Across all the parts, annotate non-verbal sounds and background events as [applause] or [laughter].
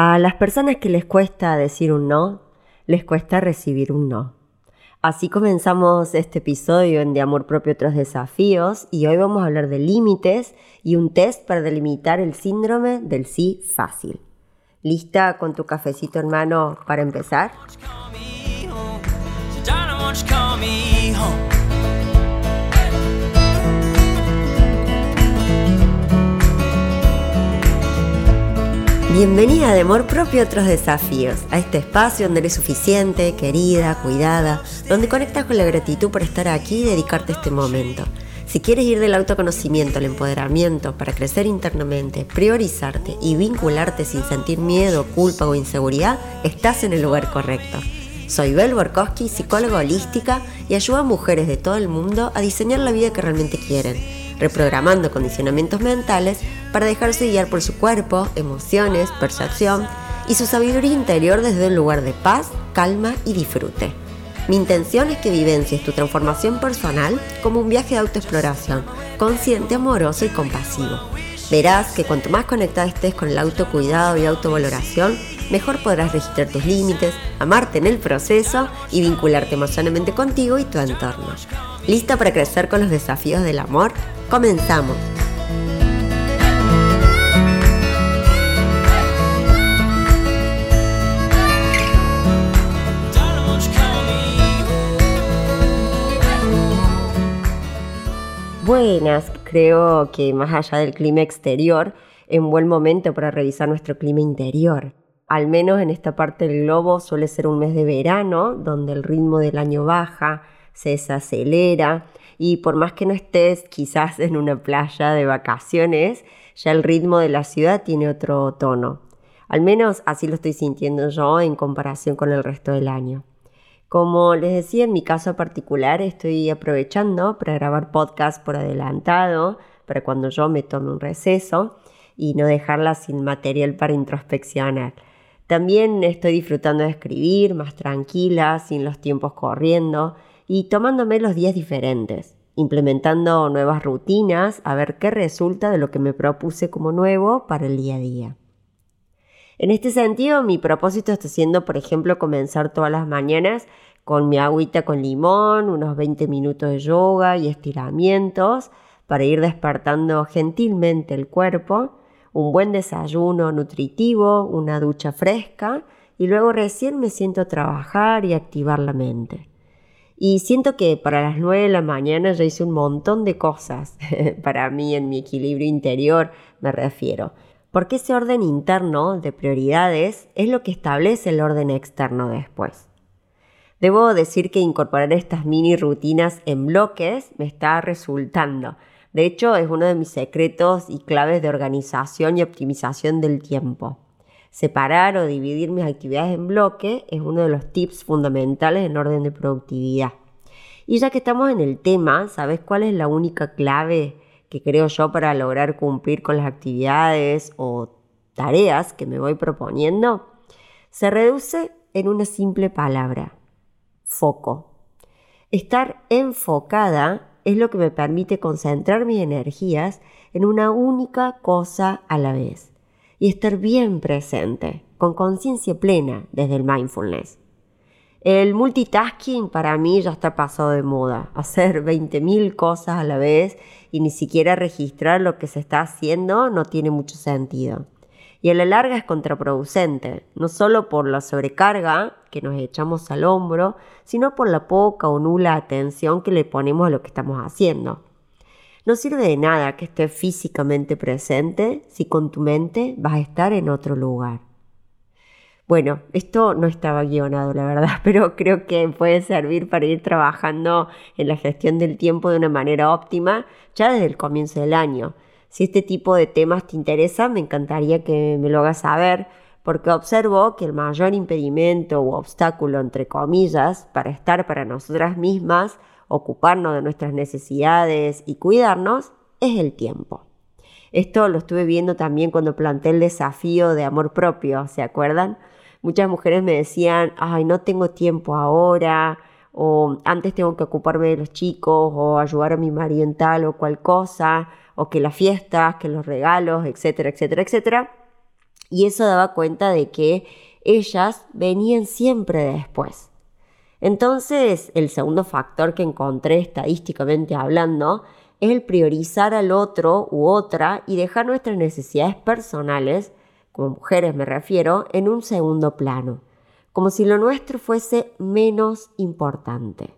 A las personas que les cuesta decir un no, les cuesta recibir un no. Así comenzamos este episodio en De Amor Propio Otros Desafíos y hoy vamos a hablar de límites y un test para delimitar el síndrome del sí fácil. ¿Lista con tu cafecito en mano para empezar? Bienvenida de amor propio a otros desafíos, a este espacio donde eres suficiente, querida, cuidada, donde conectas con la gratitud por estar aquí y dedicarte este momento. Si quieres ir del autoconocimiento al empoderamiento para crecer internamente, priorizarte y vincularte sin sentir miedo, culpa o inseguridad, estás en el lugar correcto. Soy Bel Borkowski, psicóloga holística y ayudo a mujeres de todo el mundo a diseñar la vida que realmente quieren reprogramando condicionamientos mentales para dejarse guiar por su cuerpo, emociones, percepción y su sabiduría interior desde un lugar de paz, calma y disfrute. Mi intención es que vivencies tu transformación personal como un viaje de autoexploración, consciente, amoroso y compasivo. Verás que cuanto más conectada estés con el autocuidado y autovaloración, mejor podrás registrar tus límites, amarte en el proceso y vincularte emocionalmente contigo y tu entorno. ¿Lista para crecer con los desafíos del amor? Comenzamos. Buenas, creo que más allá del clima exterior, es un buen momento para revisar nuestro clima interior. Al menos en esta parte del globo suele ser un mes de verano, donde el ritmo del año baja, se desacelera y por más que no estés quizás en una playa de vacaciones, ya el ritmo de la ciudad tiene otro tono. Al menos así lo estoy sintiendo yo en comparación con el resto del año. Como les decía, en mi caso particular estoy aprovechando para grabar podcast por adelantado, para cuando yo me tome un receso y no dejarla sin material para introspeccionar. También estoy disfrutando de escribir más tranquila, sin los tiempos corriendo, y tomándome los días diferentes, implementando nuevas rutinas a ver qué resulta de lo que me propuse como nuevo para el día a día. En este sentido, mi propósito está siendo, por ejemplo, comenzar todas las mañanas con mi agüita con limón, unos 20 minutos de yoga y estiramientos para ir despertando gentilmente el cuerpo, un buen desayuno nutritivo, una ducha fresca y luego recién me siento a trabajar y activar la mente. Y siento que para las 9 de la mañana ya hice un montón de cosas. [laughs] para mí, en mi equilibrio interior, me refiero. Porque ese orden interno de prioridades es lo que establece el orden externo después. Debo decir que incorporar estas mini rutinas en bloques me está resultando. De hecho, es uno de mis secretos y claves de organización y optimización del tiempo. Separar o dividir mis actividades en bloque es uno de los tips fundamentales en orden de productividad. Y ya que estamos en el tema, ¿sabes cuál es la única clave que creo yo para lograr cumplir con las actividades o tareas que me voy proponiendo? Se reduce en una simple palabra, foco. Estar enfocada es lo que me permite concentrar mis energías en una única cosa a la vez y estar bien presente, con conciencia plena desde el mindfulness. El multitasking para mí ya está pasado de moda, hacer 20.000 cosas a la vez y ni siquiera registrar lo que se está haciendo no tiene mucho sentido. Y a la larga es contraproducente, no solo por la sobrecarga que nos echamos al hombro, sino por la poca o nula atención que le ponemos a lo que estamos haciendo. No sirve de nada que estés físicamente presente si con tu mente vas a estar en otro lugar. Bueno, esto no estaba guionado, la verdad, [laughs] pero creo que puede servir para ir trabajando en la gestión del tiempo de una manera óptima ya desde el comienzo del año. Si este tipo de temas te interesa, me encantaría que me lo hagas saber, porque observo que el mayor impedimento u obstáculo, entre comillas, para estar para nosotras mismas ocuparnos de nuestras necesidades y cuidarnos es el tiempo. Esto lo estuve viendo también cuando planteé el desafío de amor propio, ¿se acuerdan? Muchas mujeres me decían, ay, no tengo tiempo ahora, o antes tengo que ocuparme de los chicos, o ayudar a mi marido en tal o cual cosa, o que las fiestas, que los regalos, etcétera, etcétera, etcétera. Y eso daba cuenta de que ellas venían siempre después. Entonces, el segundo factor que encontré estadísticamente hablando es el priorizar al otro u otra y dejar nuestras necesidades personales, como mujeres me refiero, en un segundo plano, como si lo nuestro fuese menos importante.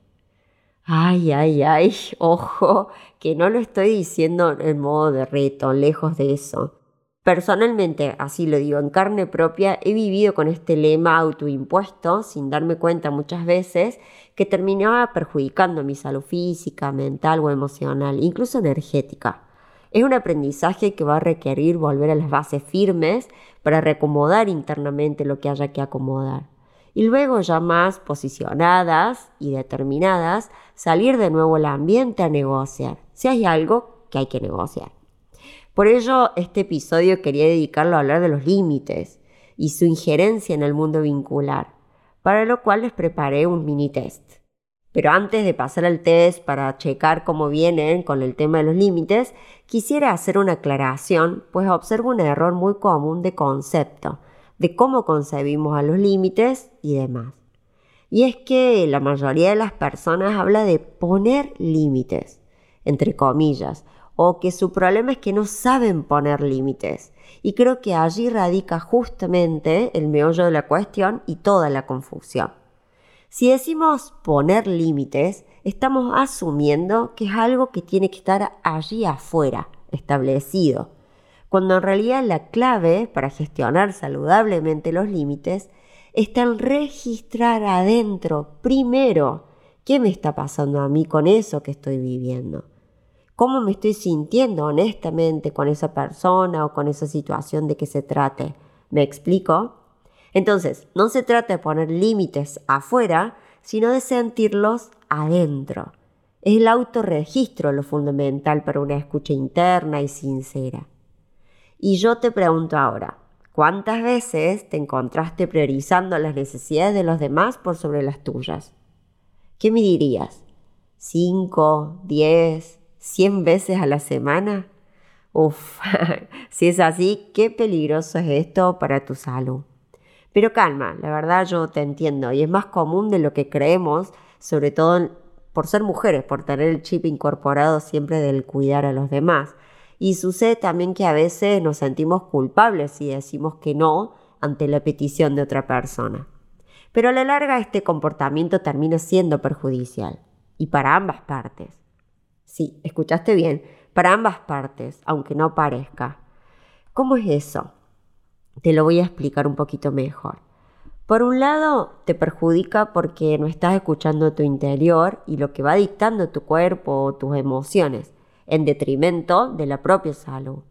Ay, ay, ay, [laughs] ojo, que no lo estoy diciendo en modo de reto, lejos de eso. Personalmente, así lo digo, en carne propia, he vivido con este lema autoimpuesto, sin darme cuenta muchas veces, que terminaba perjudicando mi salud física, mental o emocional, incluso energética. Es un aprendizaje que va a requerir volver a las bases firmes para reacomodar internamente lo que haya que acomodar. Y luego ya más posicionadas y determinadas, salir de nuevo al ambiente a negociar, si hay algo que hay que negociar. Por ello, este episodio quería dedicarlo a hablar de los límites y su injerencia en el mundo vincular, para lo cual les preparé un mini test. Pero antes de pasar al test para checar cómo vienen con el tema de los límites, quisiera hacer una aclaración, pues observo un error muy común de concepto, de cómo concebimos a los límites y demás. Y es que la mayoría de las personas habla de poner límites, entre comillas, o que su problema es que no saben poner límites. Y creo que allí radica justamente el meollo de la cuestión y toda la confusión. Si decimos poner límites, estamos asumiendo que es algo que tiene que estar allí afuera, establecido, cuando en realidad la clave para gestionar saludablemente los límites está en registrar adentro primero qué me está pasando a mí con eso que estoy viviendo cómo me estoy sintiendo honestamente con esa persona o con esa situación de que se trate. ¿Me explico? Entonces, no se trata de poner límites afuera, sino de sentirlos adentro. Es el autorregistro lo fundamental para una escucha interna y sincera. Y yo te pregunto ahora, ¿cuántas veces te encontraste priorizando las necesidades de los demás por sobre las tuyas? ¿Qué me dirías? ¿Cinco? ¿Diez? 100 veces a la semana? Uf, [laughs] si es así, qué peligroso es esto para tu salud. Pero calma, la verdad yo te entiendo y es más común de lo que creemos, sobre todo por ser mujeres, por tener el chip incorporado siempre del cuidar a los demás. Y sucede también que a veces nos sentimos culpables si decimos que no ante la petición de otra persona. Pero a la larga este comportamiento termina siendo perjudicial, y para ambas partes. Sí, escuchaste bien, para ambas partes, aunque no parezca. ¿Cómo es eso? Te lo voy a explicar un poquito mejor. Por un lado, te perjudica porque no estás escuchando tu interior y lo que va dictando tu cuerpo o tus emociones, en detrimento de la propia salud.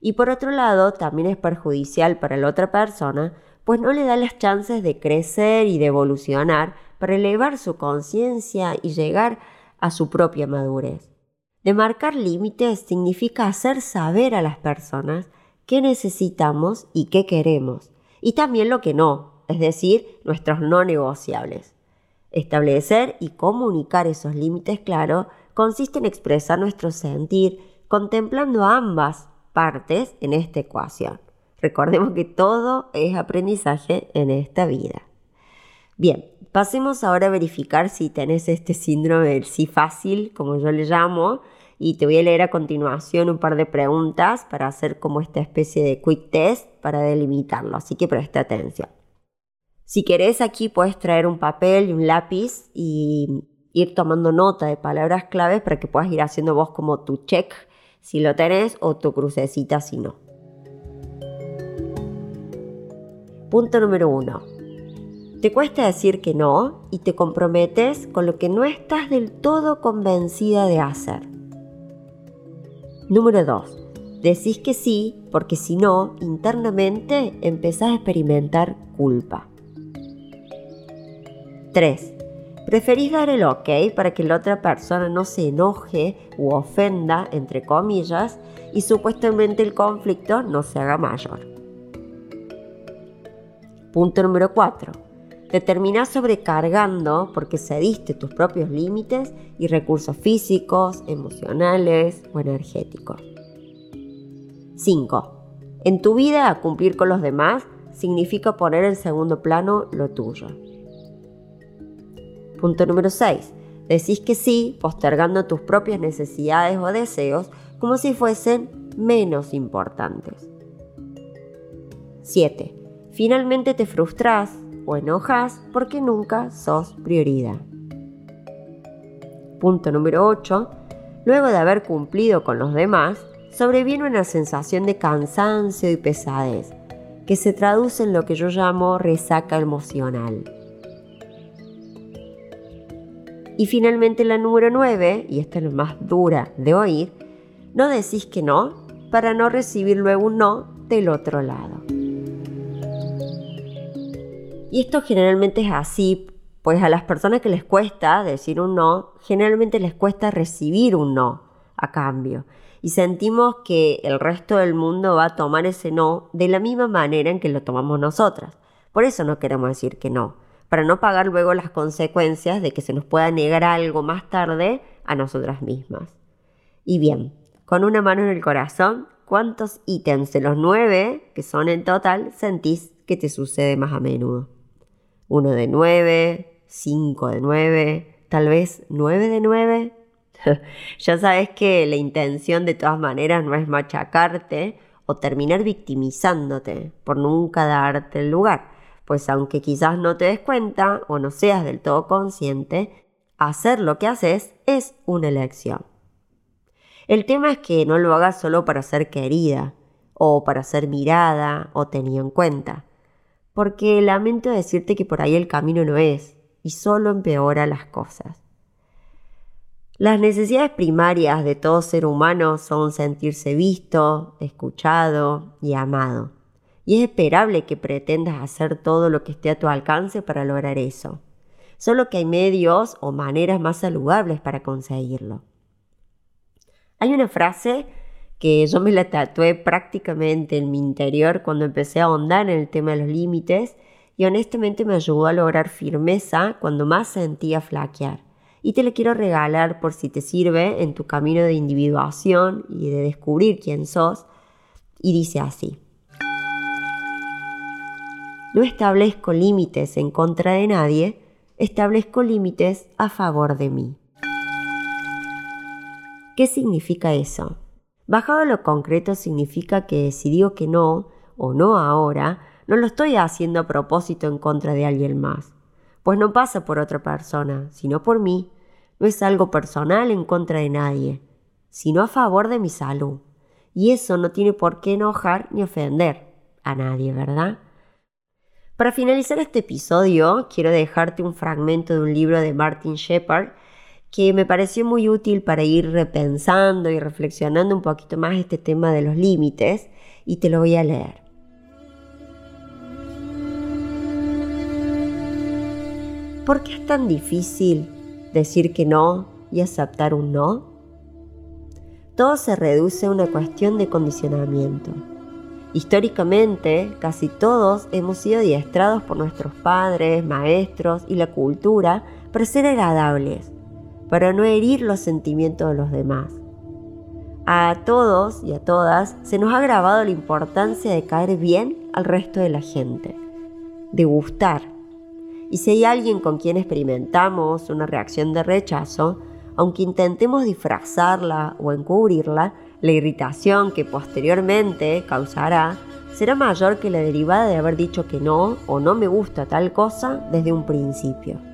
Y por otro lado, también es perjudicial para la otra persona, pues no le da las chances de crecer y de evolucionar para elevar su conciencia y llegar a su propia madurez. De marcar límites significa hacer saber a las personas qué necesitamos y qué queremos, y también lo que no, es decir, nuestros no negociables. Establecer y comunicar esos límites claros consiste en expresar nuestro sentir contemplando ambas partes en esta ecuación. Recordemos que todo es aprendizaje en esta vida. Bien, pasemos ahora a verificar si tenés este síndrome del sí fácil, como yo le llamo, y te voy a leer a continuación un par de preguntas para hacer como esta especie de quick test para delimitarlo, así que presta atención. Si querés aquí puedes traer un papel y un lápiz y ir tomando nota de palabras claves para que puedas ir haciendo vos como tu check si lo tenés o tu crucecita si no. Punto número uno. Te cuesta decir que no y te comprometes con lo que no estás del todo convencida de hacer. Número 2. Decís que sí porque si no, internamente empezás a experimentar culpa. 3. Preferís dar el ok para que la otra persona no se enoje u ofenda, entre comillas, y supuestamente el conflicto no se haga mayor. Punto número 4. Te terminás sobrecargando porque cediste tus propios límites y recursos físicos, emocionales o energéticos. 5. En tu vida, cumplir con los demás significa poner en segundo plano lo tuyo. Punto número 6. Decís que sí, postergando tus propias necesidades o deseos como si fuesen menos importantes. 7. Finalmente te frustras o enojas porque nunca sos prioridad. Punto número 8. Luego de haber cumplido con los demás, sobreviene una sensación de cansancio y pesadez, que se traduce en lo que yo llamo resaca emocional. Y finalmente la número 9, y esta es la más dura de oír, no decís que no para no recibir luego un no del otro lado. Y esto generalmente es así, pues a las personas que les cuesta decir un no, generalmente les cuesta recibir un no a cambio. Y sentimos que el resto del mundo va a tomar ese no de la misma manera en que lo tomamos nosotras. Por eso no queremos decir que no para no pagar luego las consecuencias de que se nos pueda negar algo más tarde a nosotras mismas. Y bien, con una mano en el corazón, ¿cuántos ítems de los nueve, que son en total, sentís que te sucede más a menudo? ¿Uno de nueve? ¿Cinco de nueve? ¿Tal vez nueve de nueve? [laughs] ya sabes que la intención de todas maneras no es machacarte o terminar victimizándote por nunca darte el lugar pues aunque quizás no te des cuenta o no seas del todo consciente, hacer lo que haces es una elección. El tema es que no lo hagas solo para ser querida, o para ser mirada o tenida en cuenta, porque lamento decirte que por ahí el camino no es, y solo empeora las cosas. Las necesidades primarias de todo ser humano son sentirse visto, escuchado y amado y es esperable que pretendas hacer todo lo que esté a tu alcance para lograr eso. Solo que hay medios o maneras más saludables para conseguirlo. Hay una frase que yo me la tatué prácticamente en mi interior cuando empecé a ahondar en el tema de los límites y honestamente me ayudó a lograr firmeza cuando más sentía flaquear. Y te la quiero regalar por si te sirve en tu camino de individuación y de descubrir quién sos. Y dice así. No establezco límites en contra de nadie, establezco límites a favor de mí. ¿Qué significa eso? Bajado a lo concreto significa que si digo que no, o no ahora, no lo estoy haciendo a propósito en contra de alguien más, pues no pasa por otra persona, sino por mí. No es algo personal en contra de nadie, sino a favor de mi salud. Y eso no tiene por qué enojar ni ofender a nadie, ¿verdad? Para finalizar este episodio, quiero dejarte un fragmento de un libro de Martin Shepard que me pareció muy útil para ir repensando y reflexionando un poquito más este tema de los límites y te lo voy a leer. ¿Por qué es tan difícil decir que no y aceptar un no? Todo se reduce a una cuestión de condicionamiento. Históricamente, casi todos hemos sido adiestrados por nuestros padres, maestros y la cultura para ser agradables, para no herir los sentimientos de los demás. A todos y a todas se nos ha grabado la importancia de caer bien al resto de la gente, de gustar. Y si hay alguien con quien experimentamos una reacción de rechazo, aunque intentemos disfrazarla o encubrirla, la irritación que posteriormente causará será mayor que la derivada de haber dicho que no o no me gusta tal cosa desde un principio.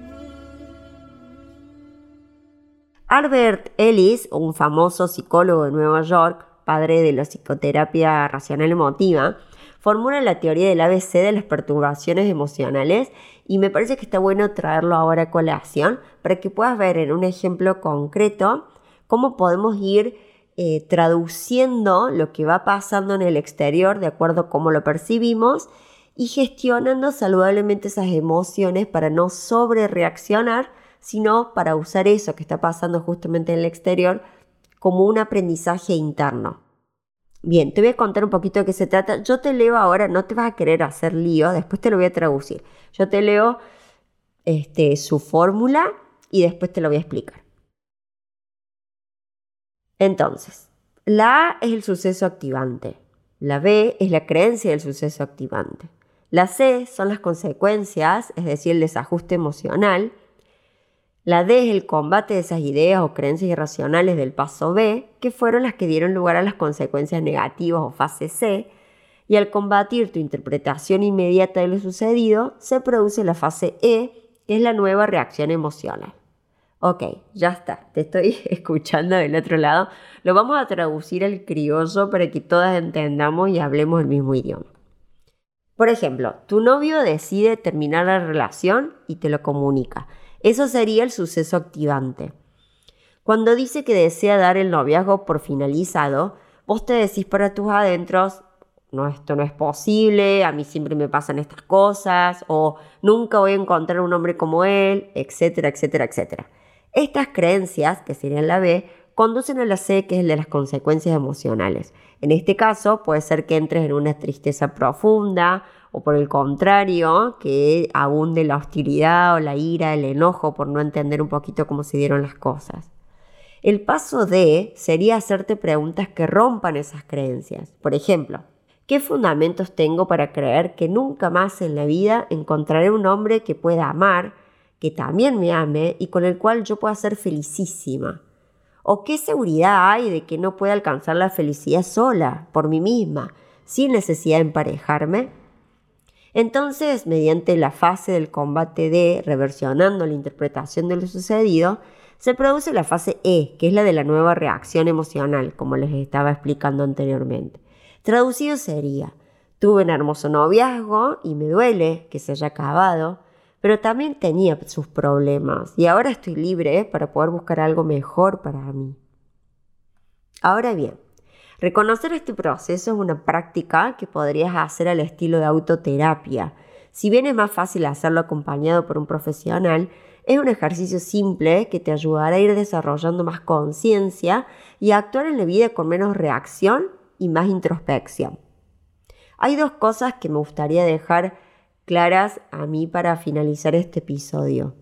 Albert Ellis, un famoso psicólogo de Nueva York, padre de la psicoterapia racional emotiva, formula la teoría del ABC de las perturbaciones emocionales y me parece que está bueno traerlo ahora a colación para que puedas ver en un ejemplo concreto cómo podemos ir eh, traduciendo lo que va pasando en el exterior de acuerdo a cómo lo percibimos y gestionando saludablemente esas emociones para no sobre reaccionar, sino para usar eso que está pasando justamente en el exterior como un aprendizaje interno. Bien, te voy a contar un poquito de qué se trata. Yo te leo ahora, no te vas a querer hacer lío, después te lo voy a traducir. Yo te leo este, su fórmula y después te lo voy a explicar. Entonces, la A es el suceso activante. La B es la creencia del suceso activante. La C son las consecuencias, es decir, el desajuste emocional. La D es el combate de esas ideas o creencias irracionales del paso B, que fueron las que dieron lugar a las consecuencias negativas o fase C. Y al combatir tu interpretación inmediata de lo sucedido, se produce la fase E, que es la nueva reacción emocional. Ok, ya está, te estoy [laughs] escuchando del otro lado. Lo vamos a traducir al criollo para que todas entendamos y hablemos el mismo idioma. Por ejemplo, tu novio decide terminar la relación y te lo comunica. Eso sería el suceso activante. Cuando dice que desea dar el noviazgo por finalizado, vos te decís para tus adentros, no, esto no es posible, a mí siempre me pasan estas cosas, o nunca voy a encontrar un hombre como él, etcétera, etcétera, etcétera. Estas creencias, que serían la B, conducen a la C, que es el de las consecuencias emocionales. En este caso, puede ser que entres en una tristeza profunda o por el contrario, que abunde la hostilidad o la ira, el enojo por no entender un poquito cómo se dieron las cosas. El paso D sería hacerte preguntas que rompan esas creencias. Por ejemplo, ¿qué fundamentos tengo para creer que nunca más en la vida encontraré un hombre que pueda amar, que también me ame y con el cual yo pueda ser felicísima? ¿O qué seguridad hay de que no pueda alcanzar la felicidad sola, por mí misma, sin necesidad de emparejarme? Entonces, mediante la fase del combate D, reversionando la interpretación de lo sucedido, se produce la fase E, que es la de la nueva reacción emocional, como les estaba explicando anteriormente. Traducido sería, tuve un hermoso noviazgo y me duele que se haya acabado, pero también tenía sus problemas y ahora estoy libre para poder buscar algo mejor para mí. Ahora bien, reconocer este proceso es una práctica que podrías hacer al estilo de autoterapia. Si bien es más fácil hacerlo acompañado por un profesional, es un ejercicio simple que te ayudará a ir desarrollando más conciencia y a actuar en la vida con menos reacción y más introspección. Hay dos cosas que me gustaría dejar claras a mí para finalizar este episodio.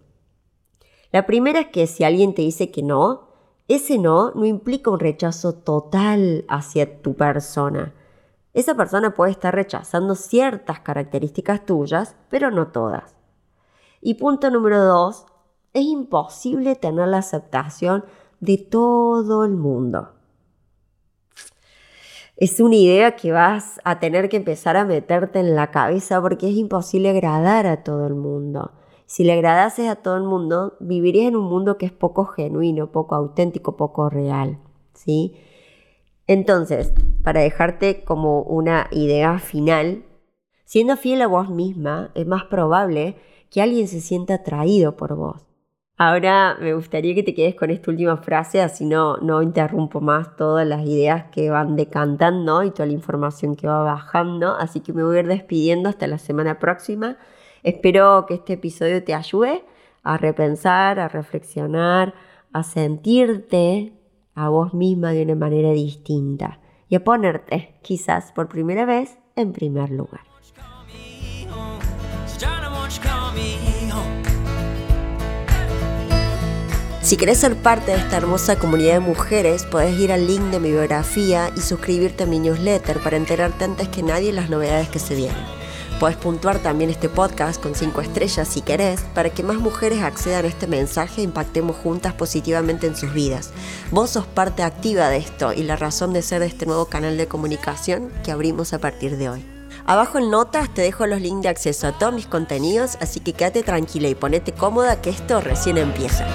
La primera es que si alguien te dice que no, ese no no implica un rechazo total hacia tu persona. Esa persona puede estar rechazando ciertas características tuyas, pero no todas. Y punto número dos, es imposible tener la aceptación de todo el mundo es una idea que vas a tener que empezar a meterte en la cabeza porque es imposible agradar a todo el mundo. Si le agradases a todo el mundo, vivirías en un mundo que es poco genuino, poco auténtico, poco real, ¿sí? Entonces, para dejarte como una idea final, siendo fiel a vos misma, es más probable que alguien se sienta atraído por vos. Ahora me gustaría que te quedes con esta última frase, así no, no interrumpo más todas las ideas que van decantando y toda la información que va bajando. Así que me voy a ir despidiendo hasta la semana próxima. Espero que este episodio te ayude a repensar, a reflexionar, a sentirte a vos misma de una manera distinta y a ponerte, quizás por primera vez, en primer lugar. Si querés ser parte de esta hermosa comunidad de mujeres, podés ir al link de mi biografía y suscribirte a mi newsletter para enterarte antes que nadie las novedades que se vienen. Podés puntuar también este podcast con 5 estrellas si querés, para que más mujeres accedan a este mensaje e impactemos juntas positivamente en sus vidas. Vos sos parte activa de esto y la razón de ser de este nuevo canal de comunicación que abrimos a partir de hoy. Abajo en notas te dejo los links de acceso a todos mis contenidos, así que quédate tranquila y ponete cómoda que esto recién empieza.